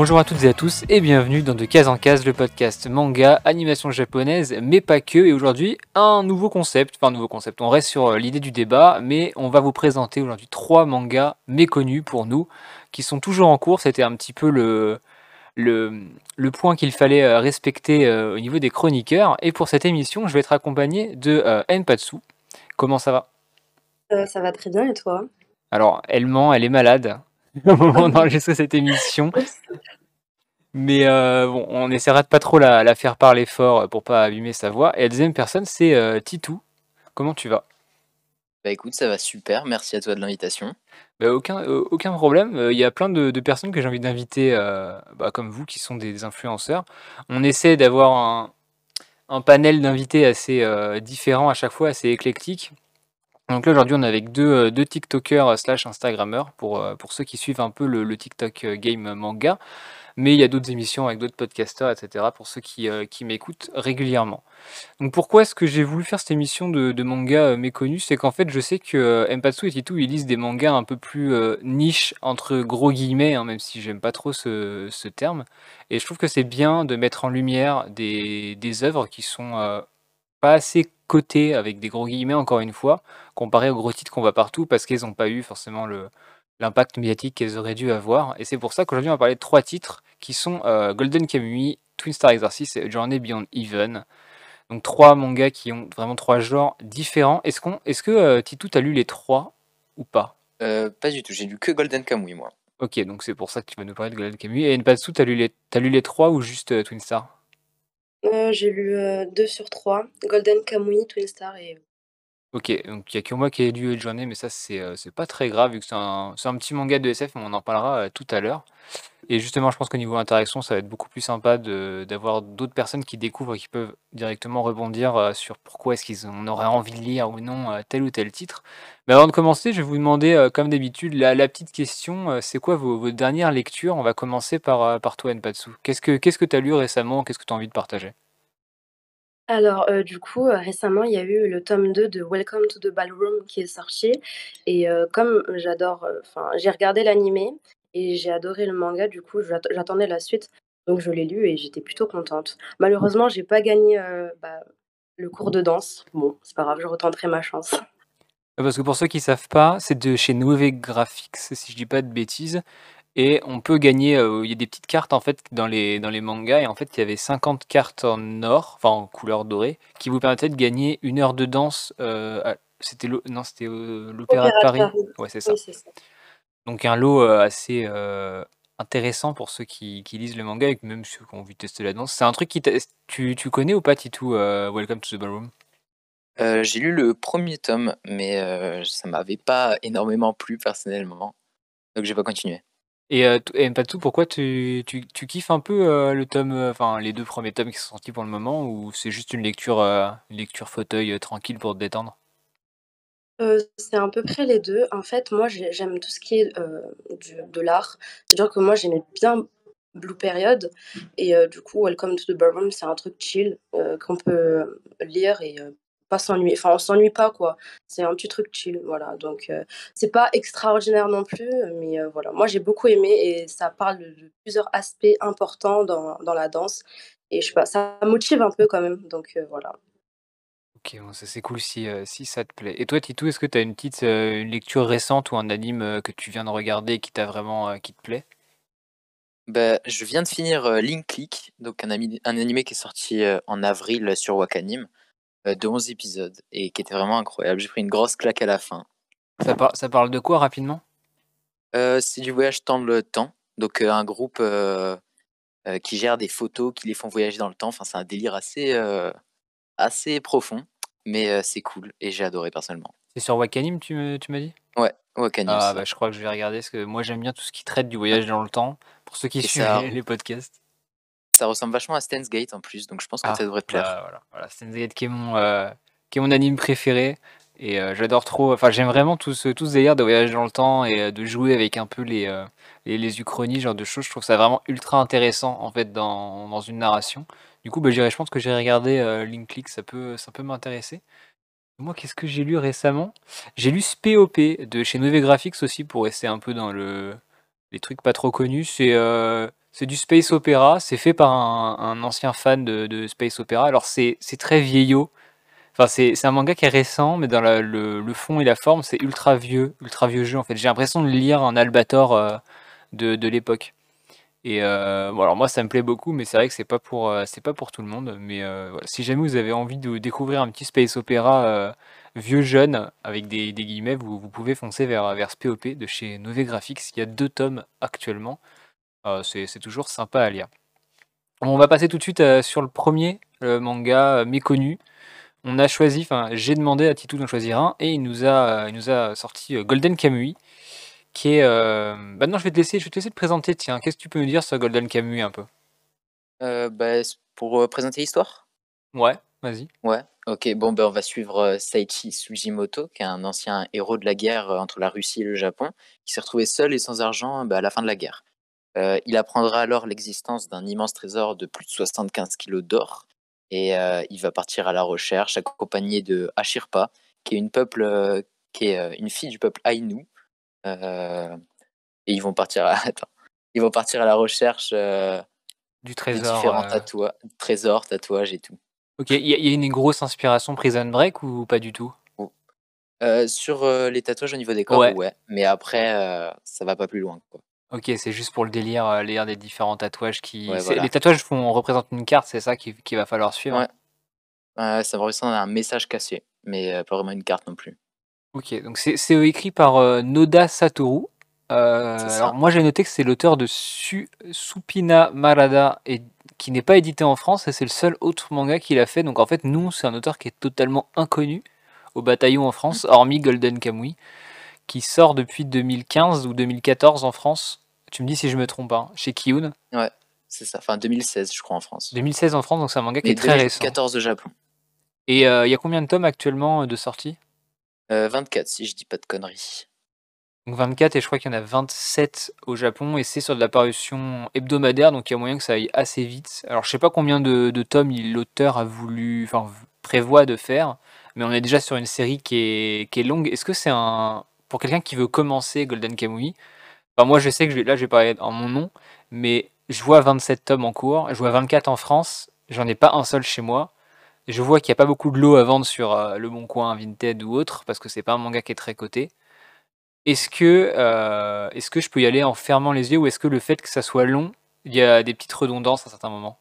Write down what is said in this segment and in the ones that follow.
Bonjour à toutes et à tous et bienvenue dans De Case en Case, le podcast manga, animation japonaise, mais pas que. Et aujourd'hui, un nouveau concept, enfin un nouveau concept, on reste sur euh, l'idée du débat, mais on va vous présenter aujourd'hui trois mangas méconnus pour nous, qui sont toujours en cours. C'était un petit peu le, le, le point qu'il fallait euh, respecter euh, au niveau des chroniqueurs. Et pour cette émission, je vais être accompagné de euh, Enpatsu. Comment ça va? Euh, ça va très bien et toi? Alors, elle ment, elle est malade au moment d'enregistrer cette émission. Mais euh, bon, on essaiera de pas trop la, la faire parler fort euh, pour pas abîmer sa voix. Et la deuxième personne, c'est euh, Titou. Comment tu vas? Bah écoute, ça va super, merci à toi de l'invitation. Bah, aucun, euh, aucun problème. Il y a plein de, de personnes que j'ai envie d'inviter, bah, comme vous, qui sont des influenceurs. On essaie d'avoir un, un panel d'invités assez différent à chaque fois, assez éclectique. Donc là, aujourd'hui, on est avec deux, euh, TikTokers euh, slash Instagrammeurs pour, euh, pour ceux qui suivent un peu le, TikTok game manga. Mais il y a d'autres émissions avec d'autres podcasters, etc. pour ceux qui, qui m'écoutent régulièrement. Donc pourquoi est-ce que j'ai voulu faire cette émission de, manga méconnus C'est qu'en fait, je sais que Empatsu et Titou, ils lisent des mangas un peu plus niche, entre gros guillemets, hein, même si j'aime pas trop ce, ce terme. Et je trouve que c'est bien de mettre en lumière des, des œuvres qui sont pas assez cotées, avec des gros guillemets, encore une fois, comparé aux gros titres qu'on voit partout, parce qu'ils n'ont pas eu forcément le, l'impact médiatique qu'elles auraient dû avoir. Et c'est pour ça qu'aujourd'hui, on va parler de trois titres qui sont euh, Golden Kamuy, Twin Star Exorcist et Journey Beyond Even. Donc trois mangas qui ont vraiment trois genres différents. Est-ce qu'on, est-ce que euh, Titou, t'as lu les trois ou pas? Euh, pas du tout, j'ai lu que Golden Kamuy moi. Ok, donc c'est pour ça que tu vas nous parler de Golden Kamuy. Et Npatsu, t'as lu les, t'as lu les trois ou juste euh, Twin Star? Euh, j'ai lu euh, 2 sur 3, Golden Kamuy, Twin Star et... Ok, donc il n'y a que moi qui ai lu Journey, mais ça c'est euh, c'est pas très grave vu que c'est un, petit manga de SF, mais on en parlera euh, tout à l'heure. Et justement, je pense qu'au niveau interaction, ça va être beaucoup plus sympa d'avoir d'autres personnes qui découvrent et qui peuvent directement rebondir euh, sur pourquoi est-ce qu'ils on aurait envie de lire ou non euh, tel ou tel titre. Mais avant de commencer, je vais vous demander, euh, comme d'habitude, la, la petite question, c'est quoi vos, vos dernières lectures? On va commencer par, par toi, Npatsu. Qu'est-ce que que tu as lu récemment? Qu'est-ce que tu as envie de partager? Alors, du coup, récemment, il y a eu le tome 2 de Welcome to the Ballroom qui est sorti. Et comme j'adore, enfin, j'ai regardé l'animé et j'ai adoré le manga, du coup, j'att- j'attendais la suite. Donc, je l'ai lu et j'étais plutôt contente. Malheureusement, j'ai pas gagné euh, bah, le cours de danse. Bon, c'est pas grave, je retenterai ma chance. Euh, Parce que pour ceux qui savent pas, c'est de chez Nove Graphics, si je dis pas de bêtises. Et on peut gagner, euh, il y a des petites cartes en fait dans les, dans les mangas, et en fait il y avait 50 cartes en or, enfin en couleur dorée, qui vous permettaient de gagner une heure de danse. euh, c'était l'Opéra de Paris. Paris. Ouais, c'est ça. Oui, c'est ça. Donc un lot euh, assez euh, intéressant pour ceux qui, qui lisent le manga et même ceux qui ont envie de tester la danse. C'est un truc qui tu, tu connais ou pas, Titou, euh, Welcome to the Ballroom? J'ai lu le premier tome, mais euh, ça m'avait pas énormément plu personnellement, donc j'ai pas continué. Et, t- et Mpatsu, pourquoi tu, tu, tu kiffes un peu le tome, enfin les deux premiers tomes qui sont sortis pour le moment, ou c'est juste une lecture, une lecture fauteuil tranquille pour te détendre? Heu, c'est à peu près les 2. En fait, moi, j'ai j'aime tout ce qui est, heu, du de l'art. C'est-à-dire que moi, j'aimais bien Blue Period et heu, du coup, Welcome to the Ballroom, c'est un truc chill, qu'on peut lire et pas s'ennuyer. Enfin, on s'ennuie pas, quoi. C'est un petit truc chill, voilà. Donc c'est pas extraordinaire non plus, mais voilà. Moi, j'ai beaucoup aimé et ça parle de plusieurs aspects importants dans dans la danse et je sais pas, ça motive un peu quand même, donc voilà. Ok, bon, ça c'est cool si, euh, si ça te plaît. Et toi, Titou, est-ce que tu as une petite euh, une lecture récente ou un anime euh, que tu viens de regarder et qui t'a vraiment, qui te plaît? Bah, je viens de finir Link Click, donc un, ami- un animé qui est sorti en avril sur Wakanim, de 11 épisodes, et qui était vraiment incroyable. J'ai pris une grosse claque à la fin. Ça, par- ça parle de quoi rapidement? C'est du voyage dans le temps, donc un groupe qui gère des photos, qui les font voyager dans le temps. Enfin, c'est un délire assez, assez profond, mais euh, c'est cool et j'ai adoré personnellement. C'est sur Wakanim, tu m'as dit? Ouais, Wakanim, Ah bah je crois que je vais regarder parce que moi j'aime bien tout ce qui traite du voyage dans le temps. Pour ceux qui Et suivent ça, les, podcasts. ça ressemble vachement à Steins Gate en plus, donc je pense que Ah, ça devrait te plaire. bah voilà, voilà. Steins Gate qui est mon, euh, qui est mon anime préféré. Et euh, j'adore trop. Enfin, j'aime vraiment tout ce, tout ce délire de voyage dans le temps et euh, de jouer avec un peu les, les, les uchronies, genre de choses. Je trouve ça vraiment ultra intéressant en fait dans, dans une narration. Du coup, bah, je pense que j'ai regardé euh, Link Click, ça peut, m'intéresser. Moi, qu'est-ce que j'ai lu récemment? J'ai lu SPOP de chez Nove Graphics aussi pour rester un peu dans le les trucs pas trop connus. C'est euh, du space opéra, c'est fait par un, ancien fan de, space opéra. Alors c'est très vieillot. Enfin, c'est un manga qui est récent, mais dans le, fond et la forme, c'est ultra vieux, ultra vieux jeu en fait. J'ai l'impression de lire un Albator euh, de, l'époque. Et euh, bon, alors moi ça me plaît beaucoup, mais c'est vrai que c'est pas pour euh, c'est pas pour tout le monde. Mais voilà. si jamais vous avez envie de découvrir un petit space opéra vieux jeune avec des, guillemets, vous, vous, pouvez foncer vers vers SPOP de chez Nové Graphics. Il y a deux tomes actuellement. C'est toujours sympa à lire. On va passer tout de suite euh, sur le premier manga euh, méconnu. On a choisi, enfin j'ai demandé à Titou d'en choisir un et il nous a, il nous a sorti euh, Golden Kamui, qui est. Maintenant, je vais te laisser, je vais te laisser te présenter. Tiens, qu'est-ce que tu peux nous dire sur Golden Kamui un peu? Bah, pour présenter l'histoire? Ouais, vas-y. Ouais. Ok. Bon, ben on va suivre Saichi Sujimoto, qui est un ancien héros de la guerre entre la Russie et le Japon, qui s'est retrouvé seul et sans argent bah, à la fin de la guerre. Euh, il apprendra alors l'existence d'un immense trésor de plus de 75 kilos d'or et euh, il va partir à la recherche accompagné de Ashirpa, qui est une peuple, euh, qui est une fille du peuple Ainu. Et ils vont partir à, ils vont partir à la recherche du trésor, différents tatouages, trésors, tatouages et tout. Ok, il y, a une grosse inspiration Prison Break ou pas du tout? Sur les tatouages au niveau des corps, ouais, mais après ça va pas plus loin. Quoi. OK, c'est juste pour le délire, euh, des différents tatouages qui les tatouages font représentent une carte, c'est ça qu'il va falloir suivre? Ouais. Ça représente un message cassé, mais euh, pas vraiment une carte non plus. OK, donc c'est écrit par, euh, Noda Satoru. alors moi j'ai noté que c'est l'auteur de Su Supina Marada et qui n'est pas édité en France et c'est le seul autre manga qu'il a fait. Donc en fait, nous, c'est un auteur qui est totalement inconnu au bataillon en France, mmh. hormis Golden Kamuy qui sort depuis 2015 ou 2014 en France. Tu me dis si je me trompe pas, hein, chez Kiyun. Ouais, c'est ça. Enfin, 2016, je crois, en France. 2016 en France, donc c'est un manga qui est très récent. 14 au Japon. Et euh, il y a combien de tomes actuellement euh, de sortie 24, euh, si je dis pas de conneries. Donc 24, et je crois qu'il y en a 27 au Japon, et c'est sur de la parution hebdomadaire, donc il y a moyen que ça aille assez vite. Alors je sais pas combien de, tomes l'auteur a voulu, enfin prévoit de faire, mais on est déjà sur une série qui est, longue. Est-ce que c'est un, pour quelqu'un qui veut commencer Golden Kamuy, enfin, moi je sais que là je vais parler en mon nom, mais je vois 27 tomes en cours, je vois 24 en France, j'en ai pas un seul chez moi. Je vois qu'il n'y a pas beaucoup de lots à vendre sur euh, Le Bon Coin, Vinted ou autre, parce que c'est pas un manga qui est très coté. Est-ce que, euh, est que je peux y aller en fermant les yeux ou est-ce que le fait que ça soit long, il y a des petites redondances à certains moments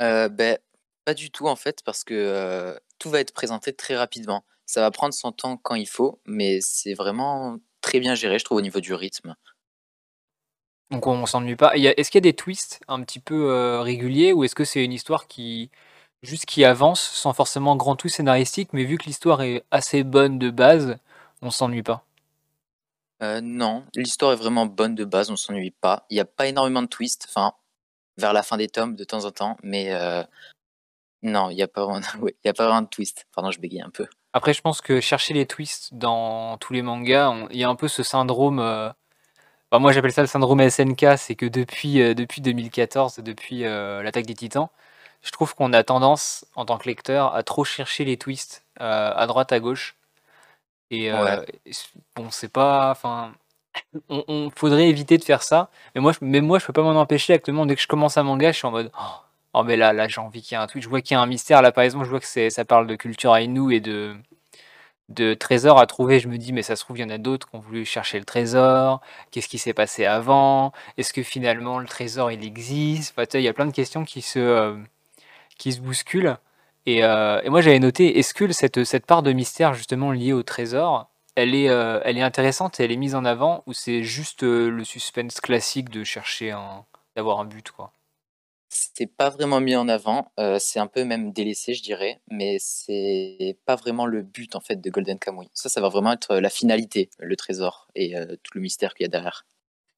euh, ben, Pas du tout en fait, parce que tout va être présenté très rapidement. Ça va prendre son temps quand il faut, mais c'est vraiment très bien géré, je trouve, au niveau du rythme. Donc on s'ennuie pas. Est-ce qu'il y a des twists un petit peu réguliers ou est-ce que c'est une histoire qui juste qui avance sans forcément grand twist scénaristique, mais vu que l'histoire est assez bonne de base, on s'ennuie pas euh, Non, l'histoire est vraiment bonne de base, on s'ennuie pas. Il n'y a pas énormément de twists, enfin vers la fin des tomes de temps en temps, mais euh, non, il n'y a pas vraiment, a pas vraiment de twist. Pardon, je bégaye un peu. Après, je pense que chercher les twists dans tous les mangas, il y a un peu ce syndrome. Euh, moi, j'appelle ça le syndrome SNK, c'est que depuis, euh, depuis 2014, depuis l'attaque des Titans, je trouve qu'on a tendance, en tant que lecteur, à trop chercher les twists à droite, à gauche. Et bon, c'est pas. Enfin, on, faudrait éviter de faire ça. Mais moi, je, mais moi, je peux pas m'en empêcher. Actuellement, dès que je commence un manga, je suis en mode. Oh, Oh mais là, là j'ai envie qu'il y ait un tweet. Je vois qu'il y a un mystère là par exemple. Je vois que ça parle de culture Ainu et de, de trésors à trouver. Je me dis mais ça se trouve il y en a d'autres qui ont voulu chercher le trésor. Qu'est-ce qui s'est passé avant? Est-ce que finalement le trésor il existe? Enfin, Il y a plein de questions qui se, euh, qui se bousculent. Et, euh, et moi j'avais noté, est-ce que cette, cette part de mystère justement liée au trésor, elle est, euh, elle est intéressante et elle est mise en avant ou c'est juste le suspense classique de chercher un, d'avoir un but quoi? C'est pas vraiment mis en avant, c'est un peu même délaissé, je dirais, mais c'est pas vraiment le but, en fait, de Golden Kamuy. Ça, ça va vraiment être, la finalité, le trésor et tout le mystère qu'il y a derrière.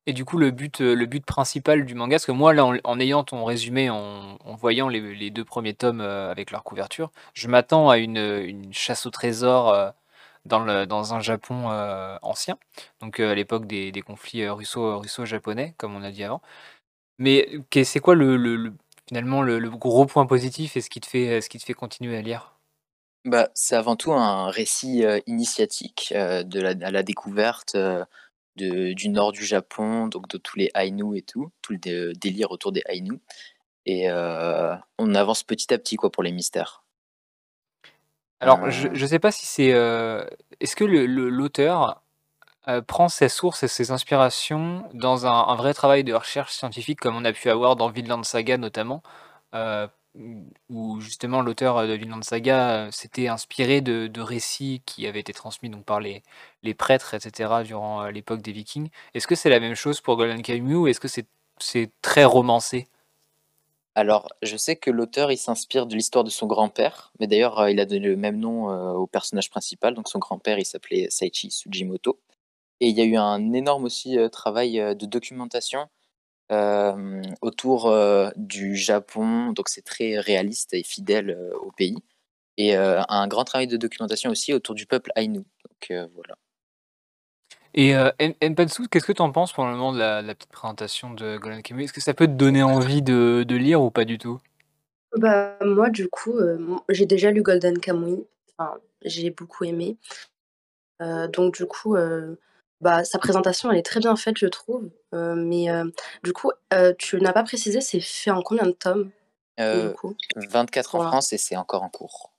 Et du coup, le but, le but principal du manga parce que moi, là, en ayant ton résumé, en voyant les deux premiers tomes, avec leur couverture, je m'attends à une, chasse au trésor, dans le dans un Japon, ancien, donc à l'époque des conflits, russo russo-japonais, comme on a dit avant. Mais c'est quoi le finalement le gros point positif et ce qui te fait, ce qui te fait continuer à lire? Bah, c'est avant tout un récit, initiatique, de à la découverte, du nord du Japon, donc de tous les Ainu et tout, tout le délire autour des Ainu. Et on avance petit à petit quoi pour les mystères. Alors, je ne sais pas si c'est. Est-ce que l'auteur prend ses sources et ses inspirations dans un, vrai travail de recherche scientifique comme on a pu avoir dans Vinland Saga notamment, où justement l'auteur de Vinland Saga s'était inspiré de, récits qui avaient été transmis donc par les, les prêtres, etc., durant l'époque des Vikings. Est-ce que c'est la même chose pour Golden Kamuy ou est-ce que c'est très romancé? Alors, je sais que l'auteur, il s'inspire de l'histoire de son grand-père, mais d'ailleurs, euh, il a donné le même nom euh, au personnage principal. Donc, son grand-père, il s'appelait Saichi Sujimoto. Et il y a eu un énorme aussi euh, travail de documentation autour du Japon. Donc, c'est très réaliste et fidèle au pays. Et un grand travail de documentation aussi autour du peuple Ainu. Donc, voilà. Et euh, qu'est-ce que tu en penses pour le moment de la, petite présentation de Golden Kamuy Est-ce que ça peut te donner envie de, lire ou pas du tout? Bah, moi, du coup, euh, j'ai déjà lu Golden Kamuy. Enfin, j'ai beaucoup aimé. Euh, donc, du coup, euh, bah, sa présentation, elle est très bien faite, je trouve. mais du coup, tu n'as pas précisé, c'est fait en combien de tomes 24 en France et c'est encore en cours.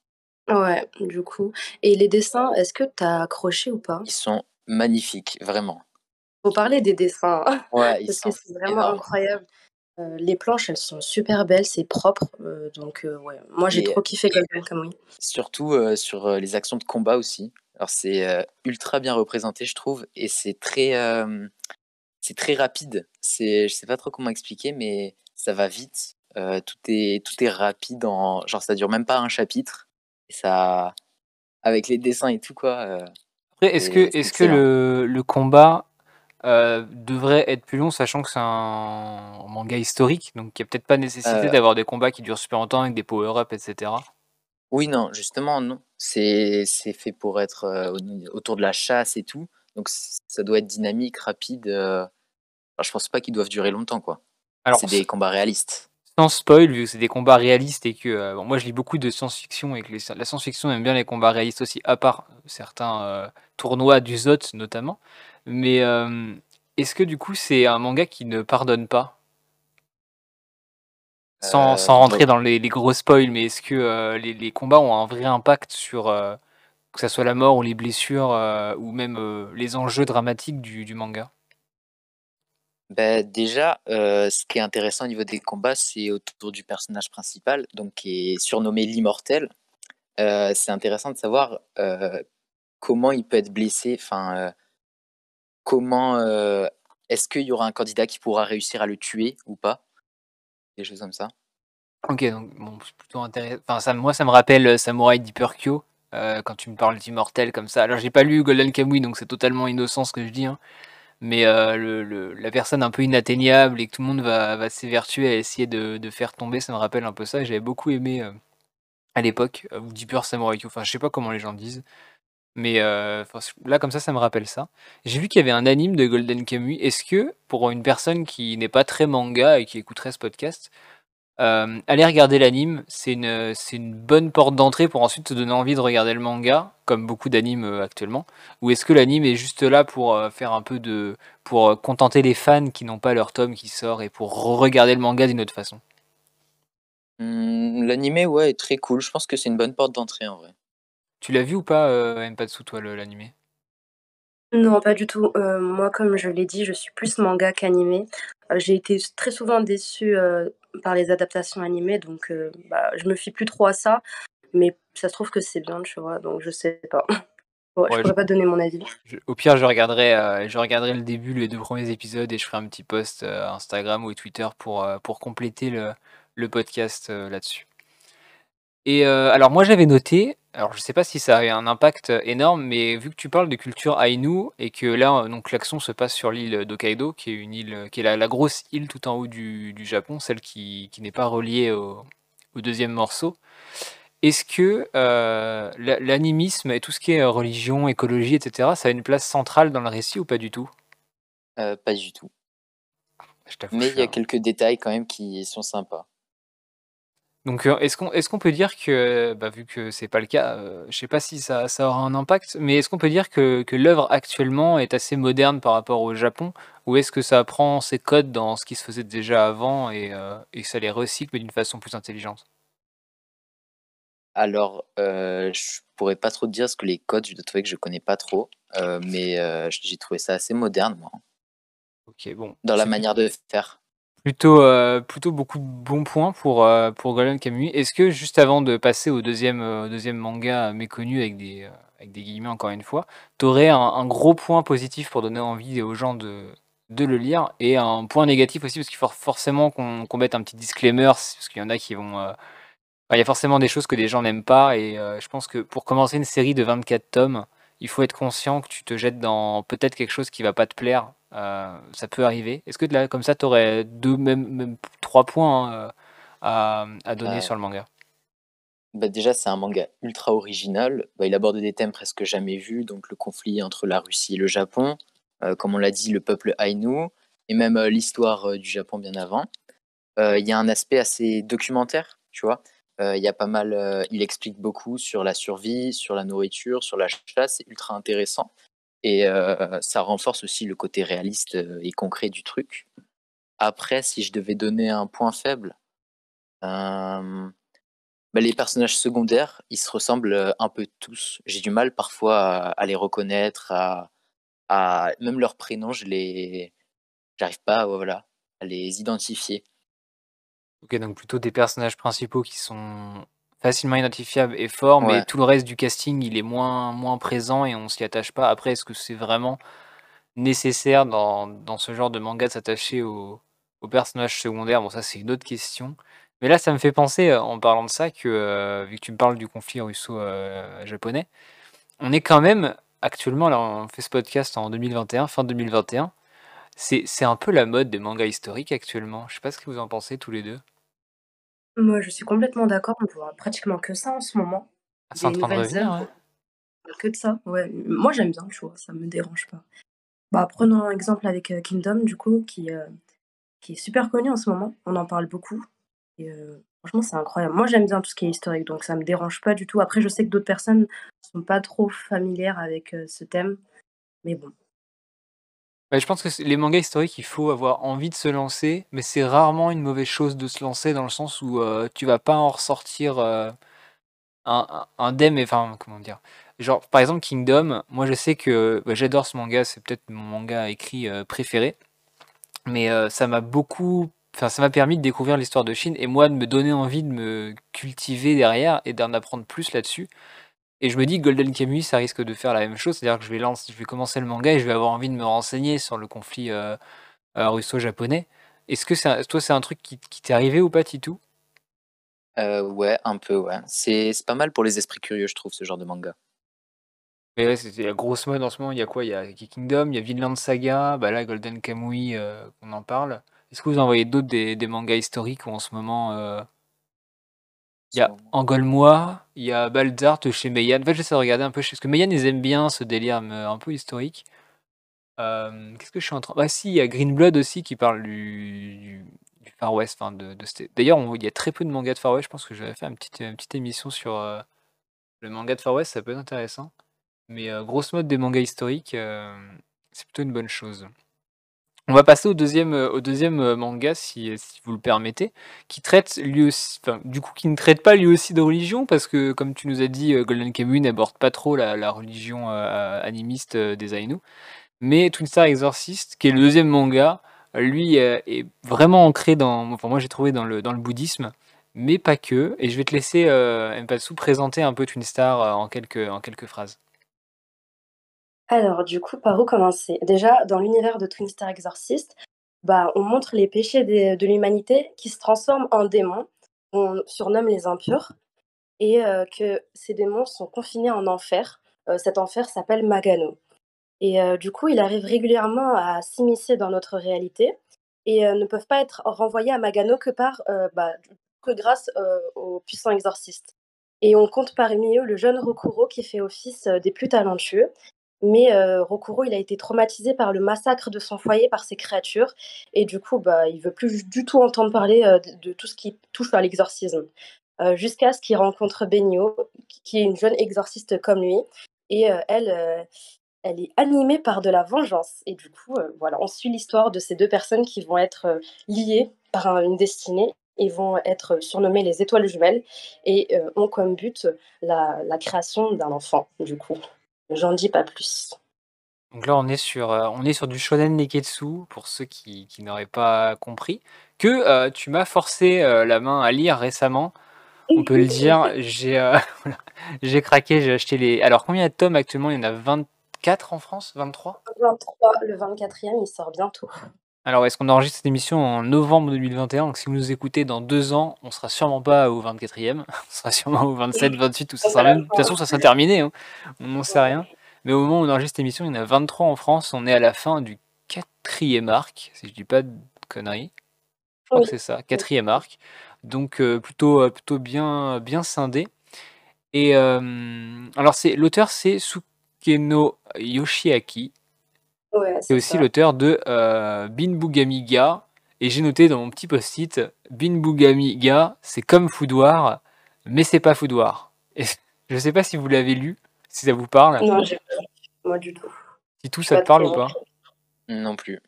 Ouais, du coup. Et les dessins, est-ce que tu as accroché ou pas? Ils sont magnifique, vraiment. Faut parler des dessins, Ouais, ils parce que c'est vraiment incroyable. Euh, les planches, elles sont super belles, c'est propre, euh, donc euh, ouais, moi j'ai trop kiffé Golden Kamuy. surtout, sur, les actions de combat aussi. Alors c'est, ultra bien représenté, je trouve et c'est très, c'est très rapide. C'est je sais pas trop comment expliquer, mais ça va vite. tout est tout est rapide en genre ça dure même pas un chapitre et ça avec les dessins et tout quoi, après, est-ce que, est que le, le combat euh, devrait être plus long, sachant que c'est un manga historique, donc il n'y a peut-être pas nécessité euh. d'avoir des combats qui durent super longtemps avec des power-up, etc. Oui, non, justement, non. C'est fait pour être euh, autour de la chasse et tout. Donc ça doit être dynamique, rapide. Je je pense pas qu'ils doivent durer longtemps, quoi. C'est des combats réalistes sans spoil, vu que c'est des combats réalistes et que euh, moi je lis beaucoup de science-fiction et que la science-fiction aime bien les combats réalistes aussi, à part certains euh, tournois du Zot notamment. Mais euh, est-ce que du coup c'est un manga qui ne pardonne pas? Sans, rentrer dans les, gros spoils, mais est-ce que les, combats ont un vrai impact sur que ce soit la mort ou les blessures ou même les enjeux dramatiques du manga? Bah, déjà, euh, ce qui est intéressant au niveau des combats, c'est autour du personnage principal, donc qui est surnommé l'immortel. Euh, c'est intéressant de savoir euh, comment il peut être blessé, enfin, comment est-ce qu'il y aura un candidat qui pourra réussir à le tuer ou pas? Des choses comme ça. Ok, donc c'est plutôt intéressant. Enfin, ça, moi, ça me rappelle Samurai Deeper Kyo, quand tu me parles d'immortel comme ça. Alors, j'ai pas lu Golden Kamuy, donc c'est totalement innocent ce que je dis, hein mais euh, le, la personne un peu inatteignable et que tout le monde va, s'évertuer à essayer de, faire tomber, ça me rappelle un peu ça. J'avais beaucoup aimé euh, à l'époque, ou Deeper Samurai Enfin, je sais pas comment les gens disent. Mais euh, là, comme ça, ça me rappelle ça. J'ai vu qu'il y avait un anime de Golden Kamuy. Est-ce que, pour une personne qui n'est pas très manga et qui écouterait ce podcast, euh, allez regarder l'anime, c'est une, bonne porte d'entrée pour ensuite te donner envie de regarder le manga, comme beaucoup d'animes euh, actuellement? Ou est-ce que l'anime est juste là pour faire un peu de. pour contenter les fans qui n'ont pas leur tome qui sort et pour regarder le manga d'une autre façon? Mmh, L'anime, ouais, est très cool. Je pense que c'est une bonne porte d'entrée en vrai. Tu l'as vu ou pas, euh, Mpatsu, toi, l'anime Non, pas du tout. moi, comme je l'ai dit, je suis plus manga qu'animé. j'ai été très souvent déçue par les adaptations animées, donc euh, bah, je me fie plus trop à ça. Mais ça se trouve que c'est bien, tu vois, donc je sais pas. je pourrais pas donner mon avis. au pire, je regarderai, euh, je regarderai le début, les deux premiers épisodes, et je ferai un petit post euh, Instagram ou Twitter pour, pour compléter le, le podcast là-dessus. Et alors moi j'avais noté, alors je sais pas si ça a eu un impact énorme, mais vu que tu parles de culture Ainu et que là donc l'action se passe sur l'île d'Hokkaido, qui est une île, qui est la, grosse île tout en haut du, Japon, celle qui, n'est pas reliée au, deuxième morceau. Est-ce que l'animisme et tout ce qui est religion, écologie, etc., ça a une place centrale dans le récit ou pas du tout? Pas du tout. Mais il y a quelques détails quand même qui sont sympas. Donc, est-ce qu'on est-ce qu'on peut dire que, bah, vu que c'est pas le cas, je je sais pas si ça ça aura un impact, mais est-ce qu'on peut dire que que l'œuvre actuellement est assez moderne par rapport au Japon? Ou est-ce que ça prend ses codes dans ce qui se faisait déjà avant et et ça les recycle d'une façon plus intelligente? Alors, heu, je pourrais pas trop te dire parce que les codes, je dois t'avouer que je connais pas trop, heu, mais heu, j'ai trouvé ça assez moderne moi. OK, bon, Dans la c'est manière de faire. Plutôt, heu, plutôt beaucoup de bons points pour, heu, pour Golden Kamuy. Est-ce que juste avant de passer au deuxième e au manga méconnu avec des, heu, avec des guillemets encore une fois, tu aurais un gros point positif pour donner envie aux gens de de le lire et un point négatif aussi parce qu'il faut forcément qu'on mette un petit disclaimer parce qu'il y en a qui vont, il y a forcément des choses que les gens n'aiment pas et je pense que pour commencer une série de 24 tomes, il faut être conscient que tu te jettes dans peut-être quelque chose qui va pas te plaire, heu, ça peut arriver. Est-ce que là, comme ça, tu aurais 2 même même 3 points, hein, heu, à à donner Bah sur le manga? bah, déjà, c'est un manga ultra original. Bah, il aborde des thèmes presque jamais vus, donc le conflit entre la Russie et le Japon, comme on l'a dit, le peuple Aïnou et même, l'histoire, du Japon bien avant. Il y a un aspect assez documentaire, tu vois? Heu, il y a pas mal, heu, il explique beaucoup sur la survie, sur la nourriture, sur la chasse, c'est ultra intéressant et heu, ça renforce aussi le côté réaliste, et concret du truc. Après, si je devais donner un point faible, bah, les personnages secondaires, ils se ressemblent, un peu tous. J'ai du mal parfois à les reconnaître, à même leurs prénoms, je les j'arrive pas, voilà, à les identifier. OK, donc plutôt des personnages principaux qui sont facilement identifiables et forts, mais tout le reste du casting, il est moins moins présent et on s'y attache pas. Après, est-ce que c'est vraiment nécessaire dans dans ce genre de manga de s'attacher aux aux personnages secondaires? Bon, ça, c'est une autre question. Mais là, ça me fait penser, heu, en parlant de ça, que, heu, vu que tu me parles du conflit russo, heu, japonais, on est quand même actuellement, là, on fait ce podcast en 2021, fin 2021. C'est c'est un peu la mode des mangas historiques actuellement. Je sais pas ce que vous en pensez tous les 2? Moi, je suis complètement d'accord, on voit pratiquement que ça en ce moment. Ah, c'est en Des train de nouvelles revenir, œuvres, ouais? que de ça, ouais. moi, j'aime bien, tu vois? Ça me dérange pas. Bah, prenons un exemple avec, heu, Kingdom du coup qui, heu, qui est super connu en ce moment. On en parle beaucoup et heu, franchement, c'est incroyable. Moi, j'aime bien tout ce qui est historique, donc ça me dérange pas du tout. Après, je sais que d'autres personnes sont pas trop familières avec, heu, ce thème, mais bon. Bah, je pense que les mangas historiques, il faut avoir envie de se lancer, mais c'est rarement une mauvaise chose de se lancer dans le sens où, heu, tu vas pas en ressortir, heu, et enfin, comment dire? Genre, par exemple, Kingdom, moi je sais que, bah, j'adore ce manga, c'est peut-être mon manga écrit, heu, préféré, mais heu, ça m'a beaucoup enfin, ça m'a permis de découvrir l'histoire de Chine et moi de me donner envie de me cultiver derrière et d'en apprendre plus là-dessus et je me dis que Golden Kamuy, ça risque de faire la même chose. C'est-à-dire que je vais lance je vais commencer le manga et je vais avoir envie de me renseigner sur le conflit, heu heu, russo-japonais. Est-ce que c'est un toi, c'est un truc qui qui t'est arrivé ou pas tout? Heu, ouais, un peu, ouais. C'est c'est pas mal pour les esprits curieux, je trouve, ce genre de manga. Mais ouais, c'était la grosse mode en ce moment, il y a quoi? Il y a Ki Kingdom, il y a Vinland Saga, bah, là, Golden Kamuy, heu, on en parle. Est-ce que vous en voyez d'autres des des mangas historiques où en ce moment, heu il y a. Angolmois, il y a Balzart chez Meian. En fait, j'essaie de regarder un peu chez parce que Meian, ils aiment bien ce délire un peu historique. Hem, qu'est-ce que je suis en train bah, si, il y a Green Blood aussi qui parle du du du Far West, enfin de d'ailleurs, on il y a très peu de mangas de Far West, je pense que j'avais fait une petite, heu, une petite émission sur, heu, le manga de Far West, ça peut être intéressant. Mais heu, grosse mode des mangas historiques, hem, c'est plutôt une bonne chose. On va passer au 2e, heu, au 2e, heu, manga si, vous le permettez, qui traite lui aussi du coup, qui ne traite pas lui aussi de religion parce que comme tu nous as dit, heu, Golden Kamuy n'aborde pas trop la religion, animiste, des Aïnous. Mais Twin Star Exorcist, qui est le 2e manga, lui, est vraiment ancré dans moi j'ai trouvé dans le bouddhisme, mais pas que et je vais te laisser, Mpatsu présenter un peu Twin Star, en quelques phrases. Alors du coup, par où commencer? Déjà, dans l'univers de Twin Star Exorcist, bah, on montre les péchés de l'humanité qui se transforment en démons, qu'on surnomme les impurs. Et heu, que ces démons sont confinés en enfer. Heu, cet enfer s'appelle Magano. Et heu, du coup, il arrive régulièrement à s'immiscer dans notre réalité et ne peuvent pas être renvoyés à Magano que par, bah, que grâce, aux puissants exorcistes et on compte parmi eux le jeune Rokuro qui fait office, des plus talentueux Mais heu, Rokuro, il a été traumatisé par le massacre de son foyer par ces créatures et du coup, bah, il veut plus du tout entendre parler, heu, de tout ce qui touche à l'exorcisme. Heu, jusqu'à ce qu'il rencontre Benio, qui est une jeune exorciste comme lui et heu, elle, elle est animée par de la vengeance et du coup, voilà, on suit l'histoire de ces 2 personnes qui vont être, liées par un une destinée et vont être surnommées les étoiles jumelles et ont comme but la la création d'un enfant, du coup. J'en dis pas plus. Donc là, on est sur, heu, on est sur du shonen neketsu pour ceux qui qui n'auraient pas compris, que, heu, tu m'as forcé, heu, la main à lire récemment. On peut le dire, j'ai, j'ai craqué, j'ai acheté les alors combien de tomes actuellement? Il y en a 24 en France? 23? 23, le 24e, il sort bientôt. Alors est-ce qu'on enregistre cette émission en novembre 2021, donc si vous nous écoutez dans 2 ans, on sera sûrement pas au 24e, on sera sûrement au 27-28 ou ça sera même de toute façon ça sera terminé, hein, on n'en sait rien. Mais au moment où on enregistre cette émission, il y en a 23 en France, on est à la fin du 4e arc, si je dis pas de conneries. Je crois Oui. que c'est ça, 4e arc. Donc heu, plutôt, heu, plutôt bien bien scindé et hem, alors c'est l'auteur c'est Sukeno Yoshiaki Ouais, c'est aussi l'auteur de, heu, Binbugami Ga et j'ai noté dans mon petit post-it: «Binbugami Ga, c'est comme Foudoir, mais c'est pas Foudoir» et je sais pas si vous l'avez lu, si ça vous parle? Non, j'ai pas lu, moi du tout. Je suis ça te parle ou pas? Non plus.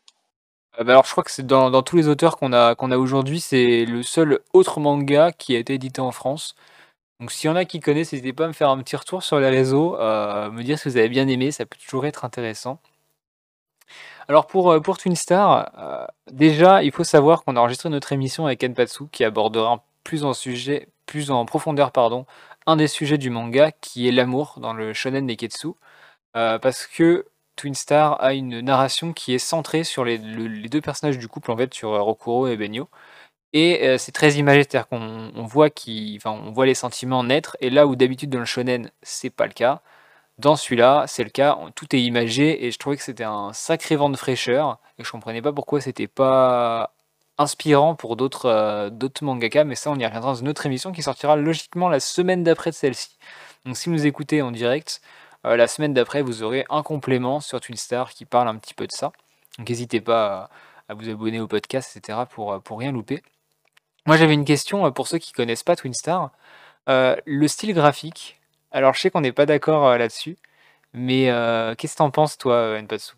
Ah bah, alors je crois que c'est dans dans tous les auteurs qu'on a qu'on a aujourd'hui, c'est le seul autre manga qui a été édité en France. Donc s'il y en a qui connaissent, n'hésitez pas à me faire un petit retour sur les réseaux, heu, me dire si vous avez bien aimé, ça peut toujours être intéressant. Alors pour, heu, pour Twin Star, heu, déjà, il faut savoir qu'on a enregistré notre émission avec Kenpatsu qui abordera plus en sujet plus en profondeur, pardon, un des sujets du manga qui est l'amour dans le shonen neketsu. Heu, parce que Twin Star a une narration qui est centrée sur les le les 2 personnages du couple, en fait, sur, heu, Rokuro et Benyo et c'est très imagé, c'est-à-dire qu'on on voit enfin, voit les sentiments naître et là où d'habitude dans le shonen, c'est pas le cas, dans celui-là, c'est le cas, tout est imagé et je trouvais que c'était un sacré vent de fraîcheur et je comprenais pas pourquoi c'était pas inspirant pour d'autres, d'autres mangaka, mais ça, on y reviendra dans une autre émission qui sortira logiquement la semaine d'après de celle-ci. Donc si vous nous écoutez en direct, heu, la semaine d'après, vous aurez un complément sur Twin Star qui parle un petit peu de ça. Donc n'hésitez pas à à vous abonner au podcast et cetera pour, rien louper. Moi, j'avais une question, pour ceux qui connaissent pas Twin Star. Heu, le style graphique, alors je sais qu'on n'est pas d'accord, heu, là-dessus, mais heu, qu'est-ce que tu en penses toi, heu, Henpatsu?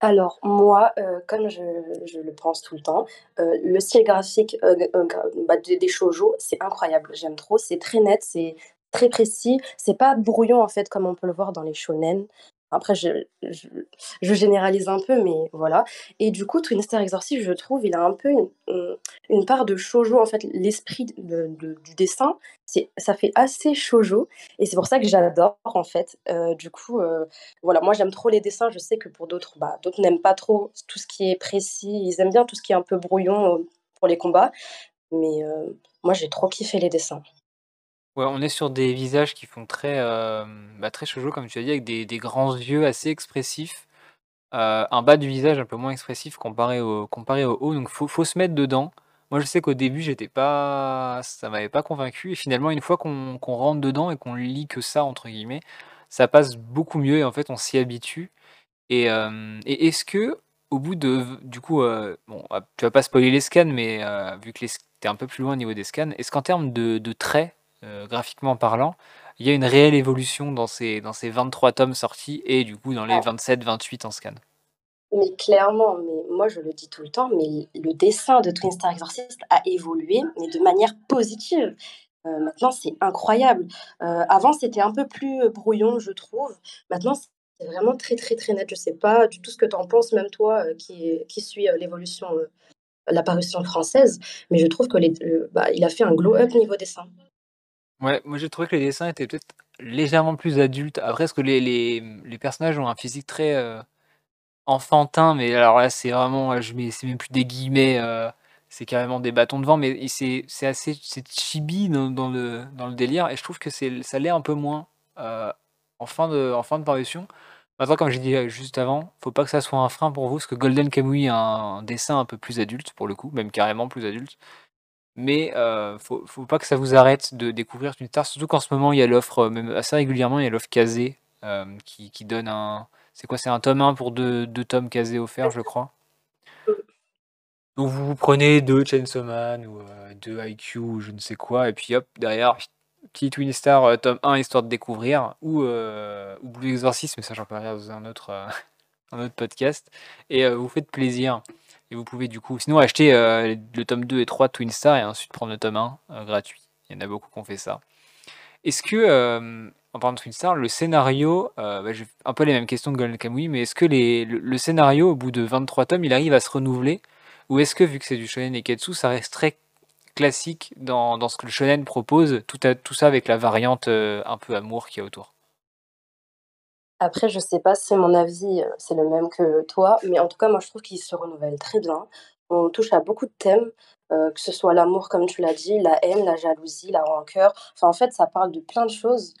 Alors moi, comme je le pense tout le temps, le style graphique, bah, des des shoujo, c'est incroyable. J'aime trop, c'est très net, c'est très précis, c'est pas brouillon, en fait, comme on peut le voir dans les shonen. Après je généralise un peu, mais voilà et du coup, Twin Star Exorcist, je trouve, il a un peu une, part de shoujo, en fait. L'esprit de du dessin, ça fait assez shoujo et c'est pour ça que j'adore, en fait. Heu, du coup, heu, voilà, moi j'aime trop les dessins. Je sais que pour d'autres, bah, d'autres n'aiment pas trop tout ce qui est précis. Ils aiment bien tout ce qui est un peu brouillon, heu, pour les combats, mais moi j'ai trop kiffé les dessins. Ouais, on est sur des visages qui font très, bah, très comme tu as dit avec des grands yeux assez expressifs, un bas du visage un peu moins expressif comparé au au haut, donc faut faut se mettre dedans. Moi, je sais qu'au début, j'étais pas ça m'avait pas convaincu et finalement une fois qu'on rentre dedans et qu'on lit que ça entre guillemets, ça passe beaucoup mieux et en fait on s'y habitue et est-ce qu'au bout de du coup, ah, tu vas pas spoiler les scans mais vu que les sc tu es un peu plus loin au niveau des scans, est-ce qu'en termes de de traits, heu, graphiquement parlant, il y a une réelle évolution dans ces dans ces 23 tomes sortis et du coup dans les Ah. 27-28 en scan? Mais clairement, mais moi je le dis tout le temps, mais le dessin de Twin Star Exorcist a évolué, mais de manière positive. Heu, maintenant c'est incroyable. Heu, avant c'était un peu plus, brouillon, je trouve. Maintenant c'est vraiment très, très, très net. Je sais pas du tout ce que tu en penses, même toi, qui qui suis, l'évolution, heu, la parution française, mais je trouve que les bah, il a fait un glow up niveau dessin. Ouais, moi j'ai trouvé que les dessins étaient peut-être légèrement plus adultes. Après, est-ce que les les, les personnages ont un physique très, heu, enfantin, mais alors là, c'est vraiment, heu, je mets c'est même plus des guillemets, heu, c'est carrément des bâtons de vent, mais c'est c'est assez chibi dans le dans le délire et je trouve que c'est ça l'est un peu moins, en fin de en fin de parution. Maintenant, comme j'ai dit, juste avant, faut pas que ça soit un frein pour vous, parce que Golden Kamuy a un dessin un peu plus adulte pour le coup, même carrément plus adulte. Mais heu, faut faut pas que ça vous arrête de découvrir Twin Star, surtout qu'en ce moment il y a l'offre, heu, même assez régulièrement, il y a l'offre Kazé, qui qui donne un c'est quoi? C'est un tome 1 pour deux tomes quasi offerts, je crois. Donc vous prenez deux Chainsaw Man ou, deux IQ ou je ne sais quoi et puis hop, derrière, petit Twin Star, tome 1 histoire de découvrir ou, ou Blue Exorcist, mais ça j'en parlerai dans un autre, un autre podcast et vous faites plaisir. Et vous pouvez du coup sinon acheter, le tome 2 et 3 de Twin Star et ensuite prendre le tome 1, gratuit. Il y en a beaucoup qui ont fait ça. Est-ce que, en parlant de Twin Star, le scénario, bah, un peu les mêmes questions que Golden Kamuy, mais est-ce que le scénario au bout de 23 tomes, il arrive à se renouveler? Ou est-ce que vu que c'est du shonen et ketsu, ça reste très classique dans dans ce que le shonen propose, tout tout ça avec la variante, un peu amour qu'il y a autour? Après, je sais pas si mon avis, c'est le même que toi, mais en tout cas, moi, je trouve qu'il se renouvelle très bien. On touche à beaucoup de thèmes, que ce soit l'amour, comme tu l'as dit, la haine, la jalousie, la rancœur. Enfin, en fait, ça parle de plein de choses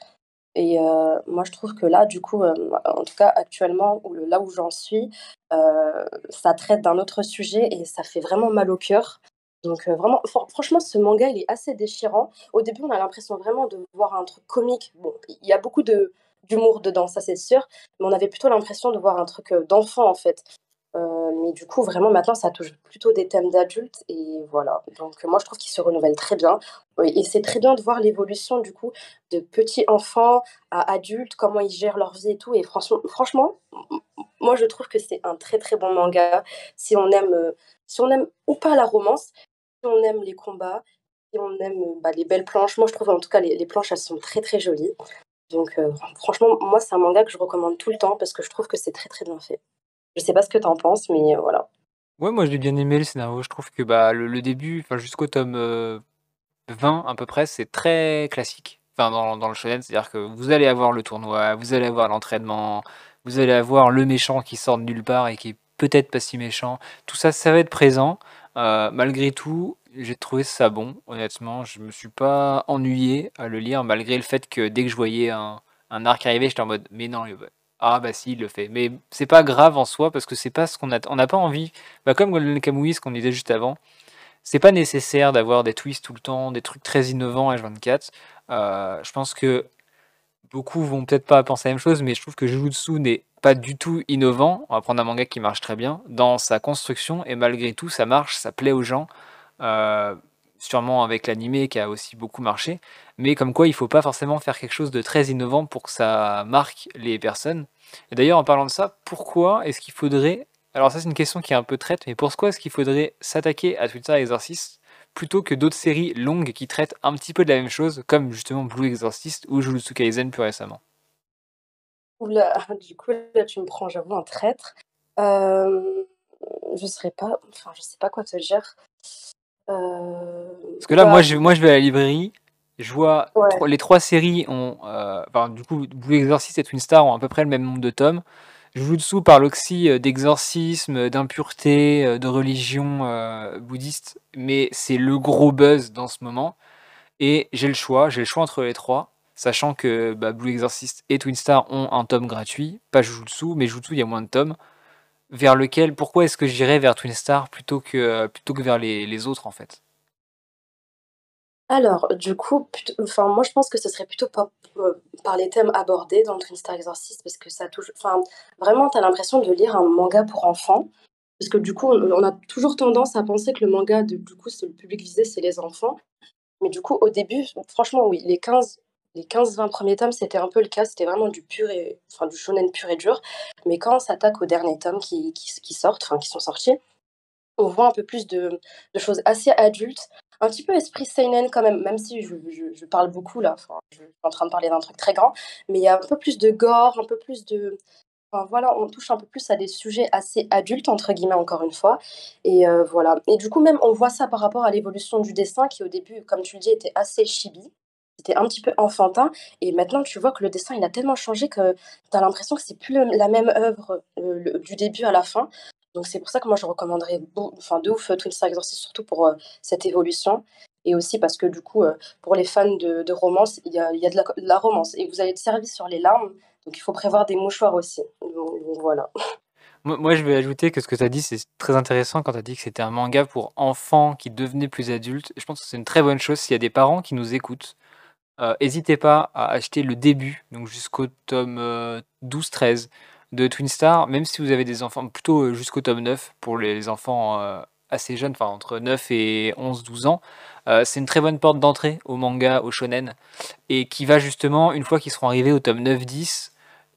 et moi, je trouve que là, du coup, en tout cas, actuellement, où là où j'en suis, ça traite d'un autre sujet et ça fait vraiment mal au cœur. Donc, vraiment, franchement, ce manga, il est assez déchirant. Au début, on a l'impression vraiment de voir un truc comique. Bon, il y a beaucoup de d'humour dedans, ça c'est sûr, mais on avait plutôt l'impression de voir un truc, d'enfant, en fait. mais du coup, vraiment, maintenant, ça touche plutôt des thèmes d'adultes et voilà. Donc, moi, je trouve qu'il se renouvelle très bien et c'est très bien de voir l'évolution, du coup, de petits enfants à adultes, comment ils gèrent leur vie et tout et franchement franchement, moi, je trouve que c'est un très, très bon manga. Si on aime, si on aime ou pas la romance, si on aime les combats, si on aime, bah, les belles planches. Moi, je trouve, en tout cas, les planches, elles sont très, très jolies. Donc, franchement, moi, c'est un manga que je recommande tout le temps parce que je trouve que c'est très, très bien fait. Je sais pas ce que tu en penses, mais voilà. Ouais, moi, j'ai bien aimé le scénario. Je trouve que, bah, le début, jusqu'au tome, 20 à peu près, c'est très classique, enfin, dans dans le shonen. C'est-à-dire que vous allez avoir le tournoi, vous allez avoir l'entraînement, vous allez avoir le méchant qui sort de nulle part et qui est peut-être pas si méchant. Tout ça, ça va être présent. malgré tout, j'ai trouvé ça bon, honnêtement. Je me suis pas ennuyé à le lire, malgré le fait que dès que je voyais un, arc arriver, j'étais en mode mais non, ah bah si, il le fait. Mais c'est pas grave en soi parce que c'est pas ce qu'on a. On n'a pas envie. Bah, comme Golden Kamuy, ce qu'on disait juste avant, c'est pas nécessaire d'avoir des twists tout le temps, des trucs très innovants H24. Euh, je pense que beaucoup vont peut-être pas penser la même chose, mais je trouve que Jujutsu n'est pas du tout innovant. On va prendre un manga qui marche très bien dans sa construction et malgré tout, ça marche, ça plaît aux gens. Euh, sûrement avec l'animé qui a aussi beaucoup marché, mais comme quoi il faut pas forcément faire quelque chose de très innovant pour que ça marque les personnes. Et d'ailleurs, en parlant de ça, pourquoi est-ce qu'il faudrait. Alors, ça, c'est une question qui est un peu traite, mais pourquoi est-ce qu'il faudrait s'attaquer à Twitter Exorcist plutôt que d'autres séries longues qui traitent un petit peu de la même chose, comme justement Blue Exorcist ou Jujutsu Kaisen plus récemment? Oula, du coup, là, tu me prends, j'avoue, un traître. Euh, je serais pas. Enfin, je sais pas quoi te dire. Euh, Parce que là, moi, je, moi, je vais à la librairie, je vois les trois séries ont. Euh, enfin, du coup, Blue Exorcist et Twin Star ont à peu près le même nombre de tomes. Jutsu parle aussi euh, d'exorcisme, d'impureté, de religion bouddhiste, mais c'est le gros buzz dans ce moment. Et j'ai le choix, j'ai le choix entre les trois, sachant que bah, Blue Exorcist et Twin Star ont un tome gratuit, pas Jujutsu, mais Jujutsu il y a moins de tomes vers lequel, pourquoi est-ce que j'irais vers Twin Star plutôt que, plutôt que vers les, les autres en fait? Alors, du coup, enfin, moi je pense que ce serait plutôt par, euh, par les thèmes abordés dans Twin Star Exorcist parce que ça touche. Enfin, vraiment, tu as l'impression de lire un manga pour enfants. Parce que du coup, on, a toujours tendance à penser que le manga, du coup, le public visé, c'est les enfants. Mais du coup, au début, franchement, oui, les 15, les 15-20 premiers tomes, c'était un peu le cas, c'était vraiment du pur et enfin du shonen pur et dur. Mais quand on s'attaque aux derniers tomes qui, qui, sortent, enfin qui sont sortis, on voit un peu plus de, de, choses assez adultes, un petit peu esprit seinen quand même, même si je, je, parle beaucoup là, enfin, je suis en train de parler d'un truc très grand, mais il y a un peu plus de gore, un peu plus de, Enfin, voilà, on touche un peu plus à des sujets assez adultes, entre guillemets, encore une fois. Et euh, voilà. Et du coup, même, on voit ça par rapport à l'évolution du dessin, qui au début, comme tu le dis, était assez chibi c'était un petit peu enfantin. Et maintenant, tu vois que le dessin, il a tellement changé que tu as l'impression que c'est plus la même œuvre euh, du début à la fin. Donc c'est pour ça que moi je recommanderais enfin, de ouf Twin Star Exorcist, surtout pour euh, cette évolution. Et aussi parce que du coup, euh, pour les fans de, romance, il y a, y a de, la, romance. Et vous allez être servi sur les larmes, donc il faut prévoir des mouchoirs aussi. Donc, voilà. Moi, je vais ajouter que ce que tu as dit, c'est très intéressant quand tu as dit que c'était un manga pour enfants qui devenaient plus adultes. Je pense que c'est une très bonne chose s'il y a des parents qui nous écoutent n'hésitez pas à acheter le début, donc jusqu'au tome 12-13 de Twin Star, même si vous avez des enfants, plutôt jusqu'au tome 9 pour les enfants assez jeunes, enfin entre 9 et 11-12 ans. c'est une très bonne porte d'entrée au manga, au shonen, et qui va justement, une fois qu'ils seront arrivés au tome 9-10,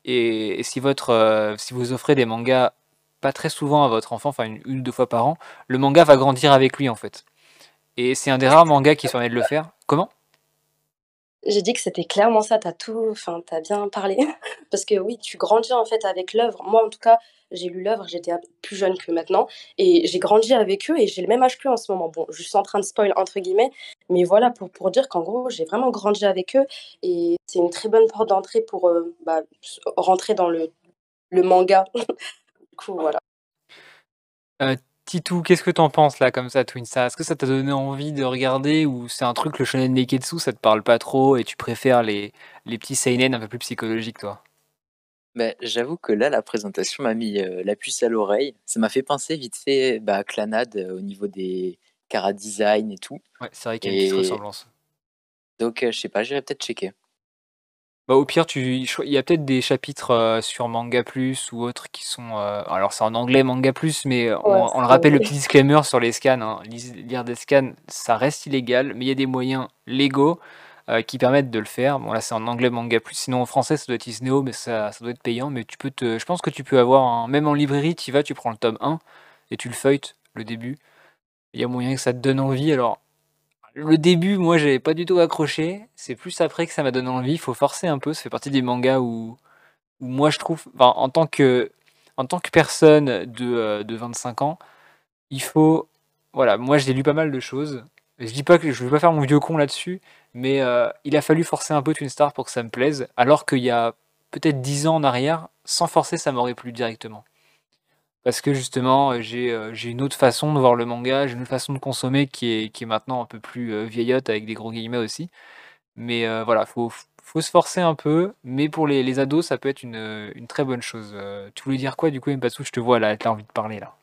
et, si, votre, si vous offrez des mangas pas très souvent à votre enfant, enfin une, ou deux fois par an, le manga va grandir avec lui en fait. Et c'est un des rares mangas qui permet de le faire. Comment? J'ai dit que c'était clairement ça, tu as tout enfin, tu bien parlé. Parce que oui, tu grandis en fait avec l'œuvre. Moi, en tout cas, j'ai lu l'œuvre, j'étais plus jeune que maintenant et j'ai grandi avec eux et j'ai le même âge qu'eux en ce moment. Bon, je suis en train de spoil entre guillemets, mais voilà pour pour dire qu'en gros, j'ai vraiment grandi avec eux et c'est une très bonne porte d'entrée pour, euh, bah, rentrer dans le le manga. Du coup, voilà. Euh, Titou, qu'est-ce que t'en penses là comme ça, Twin Est-ce que ça t'a donné envie de regarder ou c'est un truc le shonen neketsu, ça te parle pas trop et tu préfères les, les petits seinen un peu plus psychologiques, toi? Bah, j'avoue que là, la présentation m'a mis euh, la puce à l'oreille. Ça m'a fait penser vite fait bah, à Clanad euh, au niveau des cara design et tout. Ouais, c'est vrai qu'il y a une petite ressemblance. Donc, euh, je sais pas, j'irai peut-être checker. Bah, au pire, tu il y a peut-être des chapitres, euh, sur Manga Plus ou autres qui sont, euh, alors c'est en anglais Manga Plus, mais on le rappelle le petit disclaimer sur les scans, hein. lire des scans, ça reste illégal, mais il y a des moyens légaux, euh, qui permettent de le faire. Bon là, c'est en anglais Manga Plus, sinon en français ça doit être Isneo, mais ça ça doit être payant, mais tu peux te je pense que tu peux avoir un même en librairie, tu y vas, tu prends le tome 1 et tu le feuilletes, le début. Il y a moyen que ça te donne envie alors le début, moi, j'avais pas du tout accroché. C'est plus après que ça m'a donné envie. Il faut forcer un peu. Ça fait partie des mangas où, moi, je trouve, en tant que, personne de, euh, de 25 ans, il faut, voilà, moi, j'ai lu pas mal de choses. Je dis pas que je vais pas faire mon vieux con là-dessus, mais euh, il a fallu forcer un peu Twin Star pour que ça me plaise, alors qu'il y a peut-être 10 ans en arrière, sans forcer, ça m'aurait plu directement. Parce que justement, euh, euh, j'ai une autre façon de voir le manga, j'ai une autre façon de consommer qui est, qui est maintenant un peu plus euh, vieillotte avec des gros guillemets aussi. Mais voilà, faut, faut se forcer un peu. Mais pour les, les ados, ça peut être une, une très bonne chose. tu voulais dire quoi du coup, Mpatsu Je te vois là, tu as envie de parler là.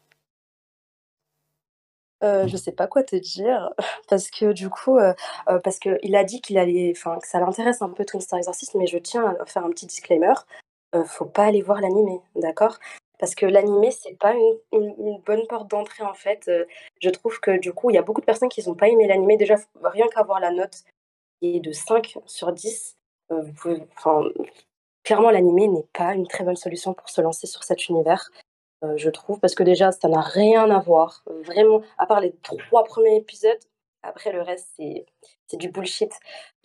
Euh, je sais pas quoi te dire parce que du coup, parce qu'il a dit qu'il allait enfin que ça l'intéresse un peu Twin Star Exorcist, mais je tiens à faire un petit disclaimer, faut pas aller voir l'animé, d'accord? Parce que l'animé, c'est pas une, bonne porte d'entrée en fait. Euh, je trouve que du coup, il y a beaucoup de personnes qui n'ont pas aimé l'animé. Déjà, rien qu'à voir la note qui est de 5 sur 10, euh, clairement, l'animé n'est pas une très bonne solution pour se lancer sur cet univers, euh, je trouve, parce que déjà, ça n'a rien à voir. Vraiment, à part les trois premiers épisodes, après le reste, c'est du bullshit.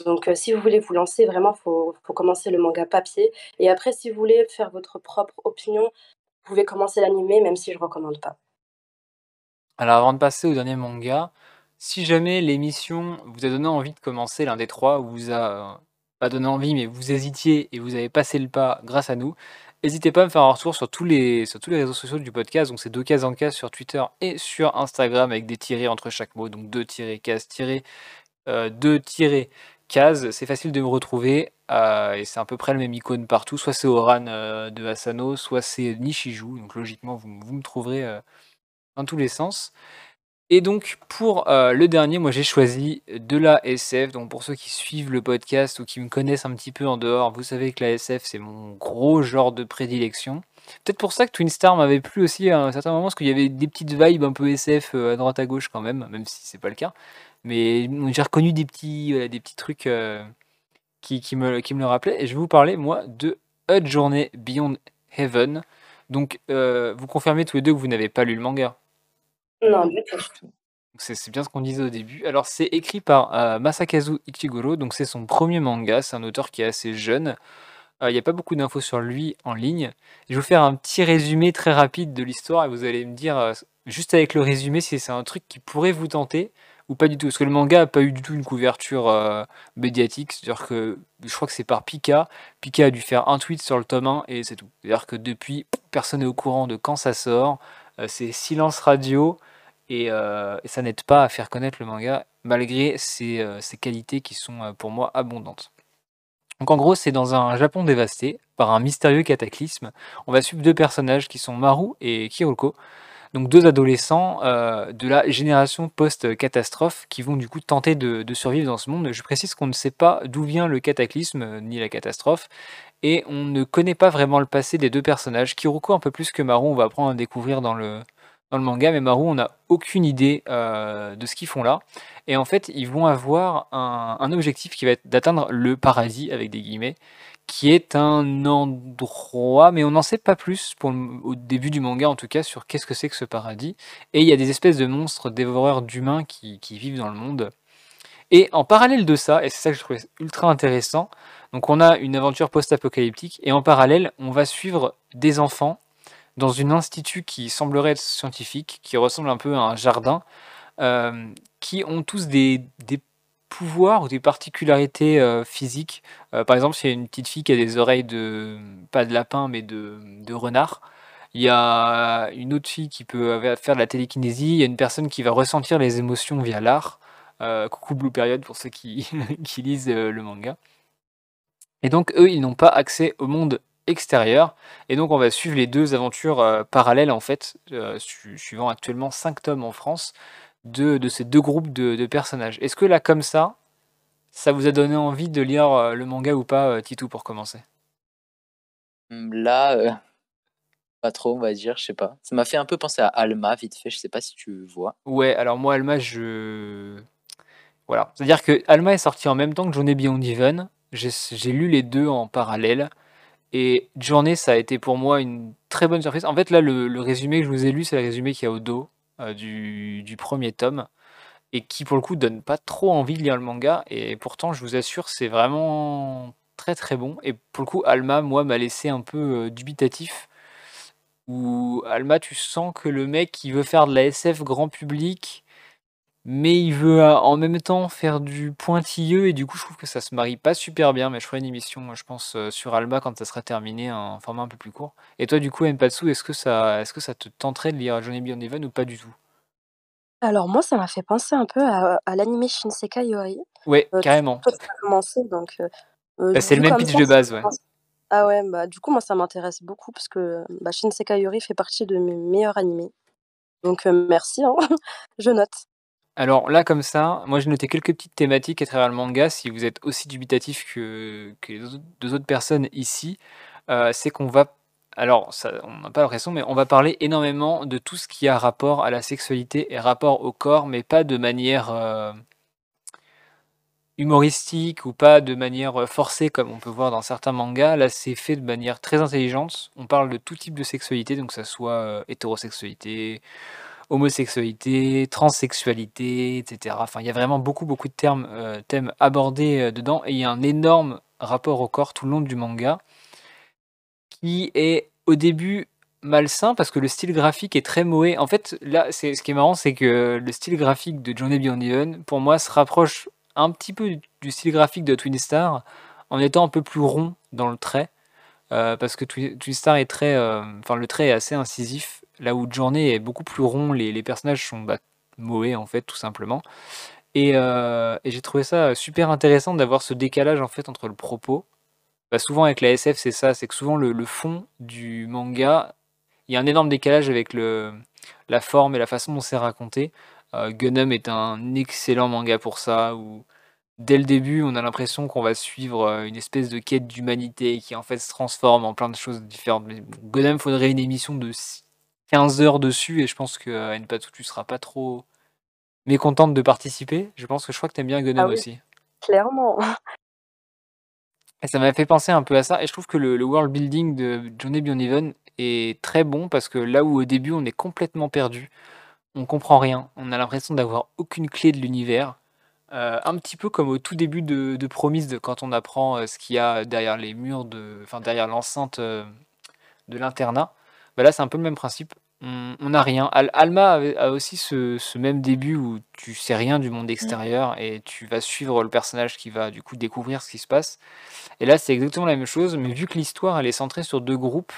Donc, si vous voulez vous lancer, vraiment, faut, faut commencer le manga papier. Et après, si vous voulez faire votre propre opinion, pouvez commencer l'animé, même si je recommande pas. Alors avant de passer au dernier manga, si jamais l'émission vous a donné envie de commencer l'un des trois, ou vous a euh, pas donné envie, mais vous hésitiez et vous avez passé le pas grâce à nous, n'hésitez pas à me faire un retour sur tous les, sur tous les réseaux sociaux du podcast. Donc c'est deux cases en case sur Twitter et sur Instagram avec des tirés entre chaque mot. Donc deux tirés cases tirés, euh, deux tirés cases. C'est facile de me retrouver. Euh, et c'est à peu près le même icône partout. Soit c'est Oran euh, de Asano, soit c'est Nishiju. Donc logiquement, vous, me trouverez euh, dans tous les sens. Et donc pour le dernier, moi j'ai choisi de la SF. Donc pour ceux qui suivent le podcast ou qui me connaissent un petit peu en dehors, vous savez que la SF c'est mon gros genre de prédilection. Peut-être pour ça que Twin Star m'avait plu aussi à un certain moment, parce qu'il y avait des petites vibes un peu SF à droite à gauche quand même, même si c'est pas le cas. Mais j'ai reconnu des petits, des petits trucs qui, me, qui me le rappelait. Et je vais vous parler, moi, de A Journey Beyond Heaven. Donc, euh, vous confirmez tous les deux que vous n'avez pas lu le manga Non, du tout. C'est bien ce qu'on disait au début. Alors, c'est écrit par euh, Masakazu Ichiguro, donc c'est son premier manga. C'est un auteur qui est assez jeune. Euh, il n'y a pas beaucoup d'infos sur lui en ligne. Je vais vous faire un petit résumé très rapide de l'histoire et vous allez me dire, juste avec le résumé, si c'est un truc qui pourrait vous tenter ou pas du tout Parce que le manga a pas eu du tout une couverture euh, médiatique, c'est-à-dire que je crois que c'est par Pika. Pika a dû faire un tweet sur le tome 1 et c'est tout. C'est-à-dire que depuis, personne n'est au courant de quand ça sort. Euh, c'est silence radio euh, et, ça n'aide pas à faire connaître le manga malgré ses, ses qualités qui sont pour moi abondantes. Donc en gros, c'est dans un Japon dévasté par un mystérieux cataclysme. On va suivre deux personnages qui sont Maru et Kiroko. Donc deux adolescents euh, de la génération post-catastrophe qui vont du coup tenter de, survivre dans ce monde. Je précise qu'on ne sait pas d'où vient le cataclysme euh, ni la catastrophe et on ne connaît pas vraiment le passé des deux personnages. Kiruko un peu plus que Maru, on va apprendre à découvrir dans le, dans le manga, mais Maru, on n'a aucune idée euh, de ce qu'ils font là. Et en fait, ils vont avoir un, un objectif qui va être d'atteindre le paradis, avec des guillemets, qui est un endroit, mais on n'en sait pas plus pour au début du manga en tout cas sur qu'est-ce que c'est que ce paradis. Et il y a des espèces de monstres dévoreurs d'humains qui, vivent dans le monde. Et en parallèle de ça, et c'est ça que je trouvais ultra intéressant, donc on a une aventure post-apocalyptique, et en parallèle, on va suivre des enfants dans une institut qui semblerait être scientifique, qui ressemble un peu à un jardin, euh, qui ont tous des, des pouvoirs ou des particularités euh, physiques. Euh, par exemple, s'il y a une petite fille qui a des oreilles de, pas de lapin, mais de, renard. Il y a une autre fille qui peut faire de la télékinésie. Il y a une personne qui va ressentir les émotions via l'art. Euh, coucou Blue Period pour ceux qui, qui lisent le manga. Et donc, eux, ils n'ont pas accès au monde extérieur. Et donc, on va suivre les deux aventures parallèles, en fait, suivant actuellement 5 tomes en France de, ces deux groupes de, personnages. Est-ce que là, comme ça, ça vous a donné envie de lire euh, le manga ou pas, euh, Titou, pour commencer? Mmh, Là, euh, pas trop, on va dire, je sais pas. Ça m'a fait un peu penser à Alma, vite fait, je sais pas si tu vois. Ouais, alors moi, Alma, je. Voilà. C'est-à-dire que Alma est sorti en même temps que Journée Beyond Even. J'ai lu les deux en parallèle. Et Journée, ça a été pour moi une très bonne surprise. En fait, là, le, le résumé que je vous ai lu, c'est le résumé qu'il y a au dos. Euh, du, premier tome et qui pour le coup donne pas trop envie de lire le manga et pourtant je vous assure c'est vraiment très très bon et pour le coup Alma moi m'a laissé un peu euh, dubitatif où Alma tu sens que le mec il veut faire de la SF grand public mais il veut euh, en même temps faire du pointilleux et du coup je trouve que ça se marie pas super bien mais je ferai une émission je pense euh, sur Alma quand ça sera terminé un format un peu plus court et toi du coup Empatsu est-ce que ça est-ce que ça te tenterait de lire Johnny Beyond Even ou pas du tout? Alors moi, ça m'a fait penser un peu à, à l'anime Shinsekai Yori. ouais euh, carrément commencé, donc bah, c'est le même pitch de base ouais Ah ouais, bah du coup moi ça m'intéresse beaucoup parce que bah, Shinsekai Yori fait partie de mes meilleurs animés. Donc merci, hein. je note. Alors là, comme ça, moi j'ai noté quelques petites thématiques à travers le manga. Si vous êtes aussi dubitatif que, les deux autres personnes ici, euh, c'est qu'on va. Alors, ça, on n'a pas l'impression, mais on va parler énormément de tout ce qui a rapport à la sexualité et rapport au corps, mais pas de manière euh, humoristique ou pas de manière euh, forcée comme on peut voir dans certains mangas. Là, c'est fait de manière très intelligente. On parle de tout type de sexualité, donc ça soit hétérosexualité homosexualité, transsexualité, etc. Enfin, il y a vraiment beaucoup, beaucoup de euh, thèmes abordés euh, dedans, et il y a un énorme rapport au corps tout le long du manga, qui est au début malsain parce que le style graphique est très moé. En fait, là, c'est, ce qui est marrant, c'est que le style graphique de Johnny Beyond Even, pour moi, se rapproche un petit peu du style graphique de Twin Star, en étant un peu plus rond dans le trait. Euh, parce que Twin Star est très, enfin le trait est assez incisif Là où Journée est beaucoup plus rond, les, personnages sont bah, en fait, tout simplement. Euh, et, j'ai trouvé ça super intéressant d'avoir ce décalage en fait entre le propos. Bah, souvent avec la SF, c'est ça, c'est que souvent le, fond du manga, il y a un énorme décalage avec le, la forme et la façon dont c'est raconté. Euh, est un excellent manga pour ça, où dès le début, on a l'impression qu'on va suivre euh, une espèce de quête d'humanité qui en fait se transforme en plein de choses différentes. Mais faudrait une émission de 15 heures dessus et je pense que euh, Npatou, tu seras pas trop mécontente de participer. Je pense que je crois que tu aimes bien Gunham ah aussi. Clairement. Et ça m'a fait penser un peu à ça et je trouve que le, world building de Johnny Beyond Even est très bon parce que là où au début on est complètement perdu, on comprend rien, on a l'impression d'avoir aucune clé de l'univers. Euh, un petit peu comme au tout début de, de Promise, de quand on apprend euh, ce qu'il y a derrière les murs, de, enfin derrière l'enceinte de l'internat. Bah là, c'est un peu le même principe. On n'a rien. Alma a aussi ce, même début où tu sais rien du monde mmh. extérieur et tu vas suivre le personnage qui va du coup découvrir ce qui se passe. Et là, c'est exactement la même chose, mais vu que l'histoire elle est centrée sur deux groupes,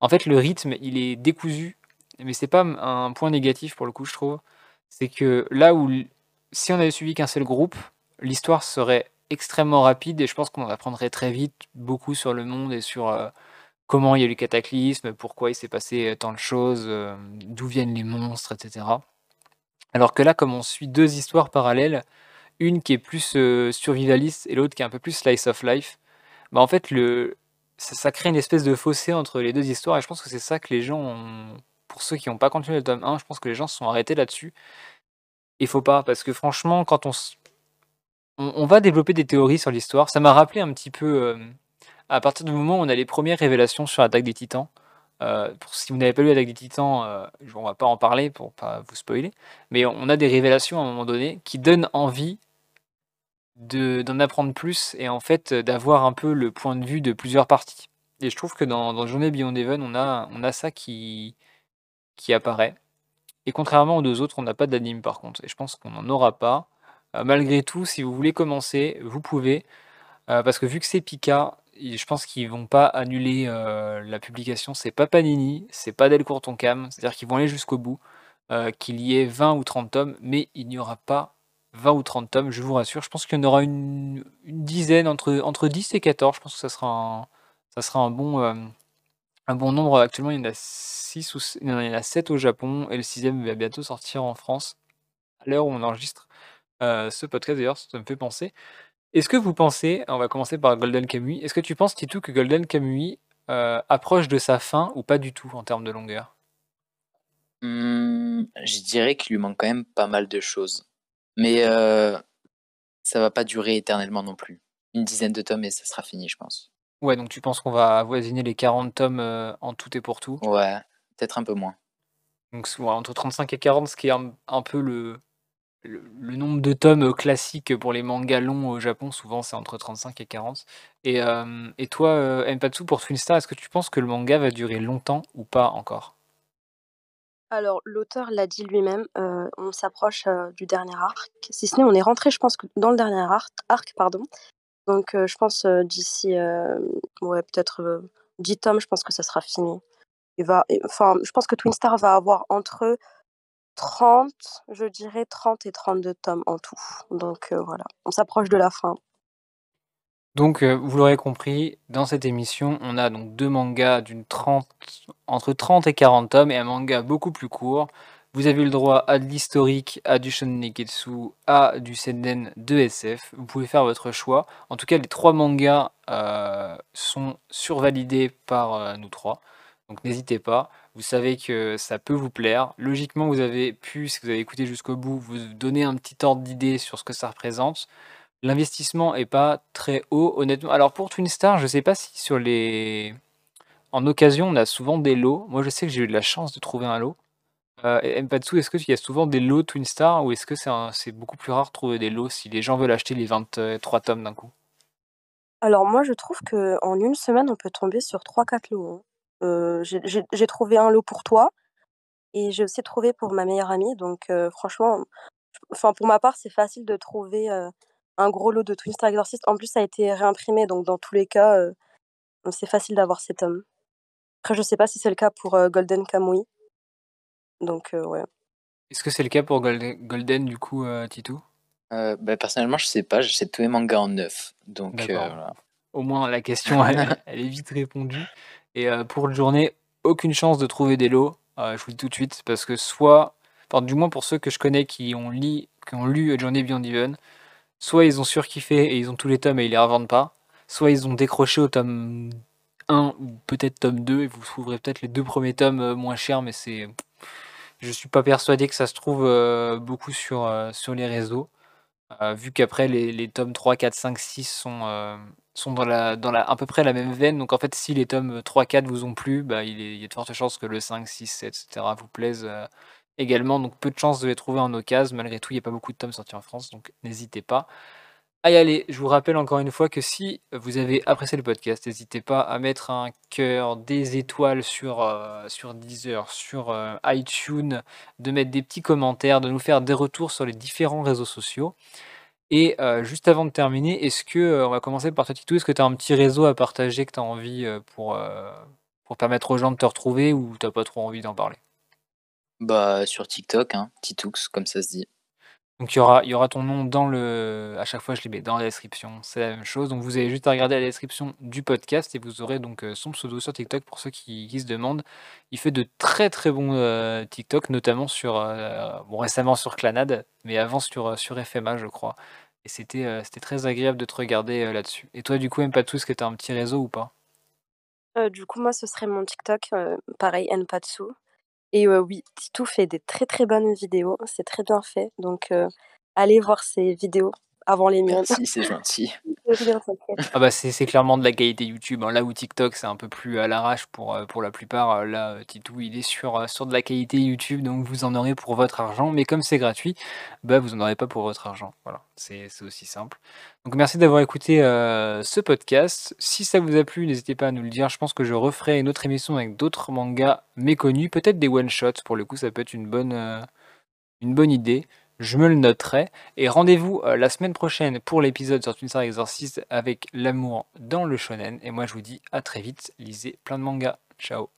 en fait, le rythme il est décousu. Mais c'est pas un point négatif pour le coup, je trouve. C'est que là où si on avait suivi qu'un seul groupe, l'histoire serait extrêmement rapide et je pense qu'on apprendrait très vite beaucoup sur le monde et sur euh, comment il y a eu le cataclysme, pourquoi il s'est passé tant de choses, d'où viennent les monstres, etc. Alors que là, comme on suit deux histoires parallèles, une qui est plus survivaliste et l'autre qui est un peu plus slice of life, bah en fait, le, ça, crée une espèce de fossé entre les deux histoires et je pense que c'est ça que les gens ont, pour ceux qui n'ont pas continué le tome 1, je pense que les gens se sont arrêtés là-dessus. Il faut pas, parce que franchement, quand on, on, va développer des théories sur l'histoire, ça m'a rappelé un petit peu à partir du moment où on a les premières révélations sur l'attaque des titans. Euh, si vous n'avez pas lu l'attaque des titans, euh, on va pas en parler pour pas vous spoiler, mais on a des révélations à un moment donné qui donnent envie d'en apprendre plus et en fait d'avoir un peu le point de vue de plusieurs parties. Et je trouve que dans, Journée Beyond Even, on a, on a ça qui, qui apparaît. Et contrairement aux deux autres, on n'a pas d'anime par contre. Et je pense qu'on n'en aura pas. Euh, malgré tout, si vous voulez commencer, vous pouvez. Euh, parce que vu que c'est Pika, je pense qu'ils vont pas annuler euh, la publication. C'est pas Panini, c'est pas Delcourt Tonkam. C'est-à-dire qu'ils vont aller jusqu'au bout. qu'il y ait 20 ou 30 tomes, mais il n'y aura pas 20 ou 30 tomes, je vous rassure. Je pense qu'il y en aura une, dizaine, entre, entre 10 et 14. Je pense que ça sera un, ça sera un, bon, euh, un bon nombre. Actuellement, il y en a 6 ou il y en a 7 au Japon et le sixième va bientôt sortir en France. À l'heure où on enregistre euh, ce podcast, d'ailleurs, ça me fait penser. Est-ce que vous pensez, on va commencer par Golden Kamuy, est-ce que tu penses, Titou, que Golden Kamuy euh, approche de sa fin ou pas du tout en termes de longueur? Mmh, Je dirais qu'il lui manque quand même pas mal de choses. Mais euh, ça va pas durer éternellement non plus. Une dizaine de tomes et ça sera fini, je pense. Ouais, donc tu penses qu'on va avoisiner les 40 tomes euh, en tout et pour tout? Ouais, peut-être un peu moins. Donc entre 35 et 40, ce qui est un, peu le, le, nombre de tomes classique pour les mangas longs au Japon, souvent c'est entre 35 et 40. Et, euh, et toi, euh, Mpatsu, pour Twin Star, est-ce que tu penses que le manga va durer longtemps ou pas encore? Alors, l'auteur l'a dit lui-même, euh, on s'approche euh, du dernier arc. Si ce n'est, on est rentré, je pense, dans le dernier arc, arc pardon. Donc, euh, je pense d'ici, ouais, peut-être 10 tomes, je pense que ça sera fini. Enfin, je pense que Twin Star va avoir entre 30, je dirais 30 et 32 tomes en tout. Donc, voilà, on s'approche de la fin. Donc, euh, vous l'aurez compris, dans cette émission, on a donc deux mangas d'une 30, entre 30 et 40 tomes et un manga beaucoup plus court. Vous avez le droit à de l'historique, à du shonen à du seinen de SF. Vous pouvez faire votre choix. En tout cas, les trois mangas euh, sont survalidés par euh, nous trois. Donc n'hésitez pas. Vous savez que ça peut vous plaire. Logiquement, vous avez pu, si vous avez écouté jusqu'au bout, vous donner un petit ordre d'idée sur ce que ça représente. L'investissement est pas très haut, honnêtement. Alors pour Twin Star, je sais pas si sur les en occasion, on a souvent des lots. Moi, je sais que j'ai eu de la chance de trouver un lot. Euh, Mpatsu, est-ce qu'il y a souvent des lots Twin Star ou est-ce que c'est beaucoup plus rare de trouver des lots si les gens veulent acheter les 23 tomes d'un coup? Alors moi, je trouve qu'en une semaine, on peut tomber sur 3-4 lots. Hein. Euh, j'ai trouvé un lot pour toi et j'ai aussi trouvé pour ma meilleure amie. Donc euh, franchement, enfin pour ma part, c'est facile de trouver euh, un gros lot de Twin Star Exorcist. En plus, ça a été réimprimé, donc dans tous les cas, euh, c'est facile d'avoir cet homme. Après, je sais pas si c'est le cas pour euh, Golden Kamui. Donc, euh, ouais. Est-ce que c'est le cas pour Golden, du coup, Titou? Bah, Personnellement, je sais pas. J'achète tous les mangas en neuf. Donc, voilà. Au moins, la question, elle, est vite répondue. Et pour le journée, aucune chance de trouver des lots. je vous le dis tout de suite, parce que soit, enfin, du moins pour ceux que je connais qui ont, li, qui ont lu Journey Beyond Even, soit ils ont surkiffé et ils ont tous les tomes et ils les revendent pas, soit ils ont décroché au tome 1 ou peut-être tome 2 et vous trouverez peut-être les deux premiers tomes euh, moins chers, mais c'est. Je suis pas persuadé que ça se trouve euh, beaucoup sur, euh, sur les réseaux. vu qu'après les, tomes 3, 4, 5, 6 sont, sont dans, la, dans la, à peu près la même veine. Donc en fait, si les tomes 3, 4 vous ont plu, bah, il, il y a de fortes chances que le 5, 6, 7, etc. vous plaisent également. Donc peu de chances de les trouver en occasion. Malgré tout, il n'y a pas beaucoup de tomes sortis en France, donc n'hésitez pas à y aller. Je vous rappelle encore une fois que si vous avez apprécié le podcast, n'hésitez pas à mettre un cœur, des étoiles sur, euh, sur Deezer, sur euh, iTunes, de mettre des petits commentaires, de nous faire des retours sur les différents réseaux sociaux. Et euh, juste avant de terminer, est-ce que, on va commencer par toi Titou, est-ce que tu as un petit réseau à partager que tu as envie pour, pour permettre aux gens de te retrouver ou tu n'as pas trop envie d'en parler? Bah, sur TikTok, hein, comme ça se dit. Donc il y aura ton nom dans le à chaque fois je les mets dans la description, c'est la même chose. Donc vous avez juste à regarder la description du podcast et vous aurez donc, heu, son pseudo sur TikTok pour ceux qui se demandent. Il fait de très, très bons, heu, TikTok notamment sur, heu, bon récemment sur Clannad, mais avant sur, sur FMA je crois et c'était, très agréable de te regarder, là-dessus. Et toi du coup Mpatsu, est-ce que tu as un petit réseau ou pas? Du coup moi ce serait mon TikTok, pareil Npatsu et oui, Titou fait des très, très bonnes vidéos, c'est très bien fait donc allez voir ses vidéos avant les miennes. Merci, c'est gentil. Ah bah, c'est clairement de la qualité YouTube, hein. Là où TikTok, c'est un peu plus à l'arrache pour, heu, pour la plupart, heu, là, heu, Titou, il est sur, sur de la qualité YouTube, donc vous en aurez pour votre argent. Mais comme c'est gratuit, bah, vous en aurez pas pour votre argent. Voilà, c'est c'est aussi simple. Donc merci d'avoir écouté, ce podcast. Si ça vous a plu, n'hésitez pas à nous le dire. Je pense que je referai une autre émission avec d'autres mangas méconnus, peut-être des one shots pour le coup, ça peut être une bonne, une bonne idée. Je me le noterai et rendez-vous, heu, la semaine prochaine pour l'épisode sur Twin Star Exorcist avec l'amour dans le shonen et moi je vous dis à très vite, lisez plein de mangas. Ciao.